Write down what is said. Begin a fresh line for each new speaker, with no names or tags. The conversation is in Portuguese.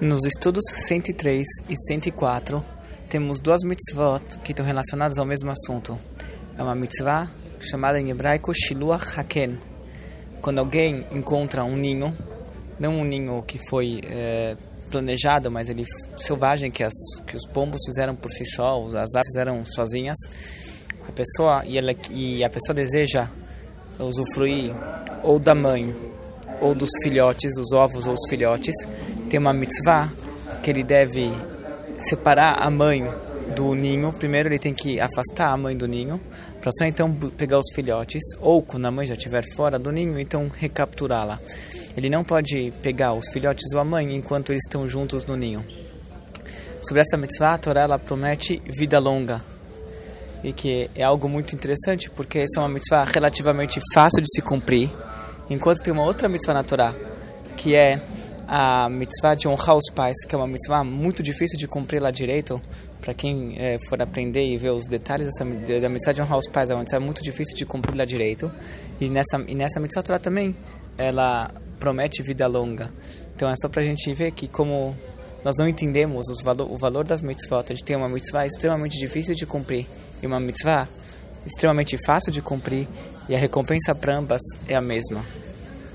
Nos estudos 103 e 104, temos duas mitzvot que estão relacionadas ao mesmo assunto. É uma mitzvah chamada em hebraico Shiluach Haken. Quando alguém encontra um ninho, não um ninho que foi é, planejado, mas ele selvagem que, as, que os pombos fizeram por si só, as aves fizeram sozinhas, a pessoa e, ela, e a pessoa deseja usufruir ou da mãe ou dos filhotes, os ovos ou os filhotes, tem uma mitzvah que ele deve separar a mãe do ninho. Primeiro ele tem que afastar a mãe do ninho, para só então pegar os filhotes, ou quando a mãe já estiver fora do ninho, então recapturá-la. Ele não pode pegar os filhotes ou a mãe enquanto eles estão juntos no ninho. Sobre essa mitzvah, a Torá ela promete vida longa. E que é algo muito interessante, porque essa é uma mitzvah relativamente fácil de se cumprir, enquanto tem uma outra mitzvah na Torá, que é a mitzvah de honrar os pais, que é uma mitzvah muito difícil de cumprir lá direito, para quem é, for aprender e ver os detalhes dessa, da mitzvah de honrar os pais, é uma mitzvah muito difícil de cumprir lá direito. E nessa, e nessa mitzvah Torah também, ela promete vida longa. Então é só para a gente ver que como nós não entendemos os valo, o valor das mitzvot, a gente tem uma mitzvah extremamente difícil de cumprir e uma mitzvah extremamente fácil de cumprir e a recompensa para ambas é a mesma.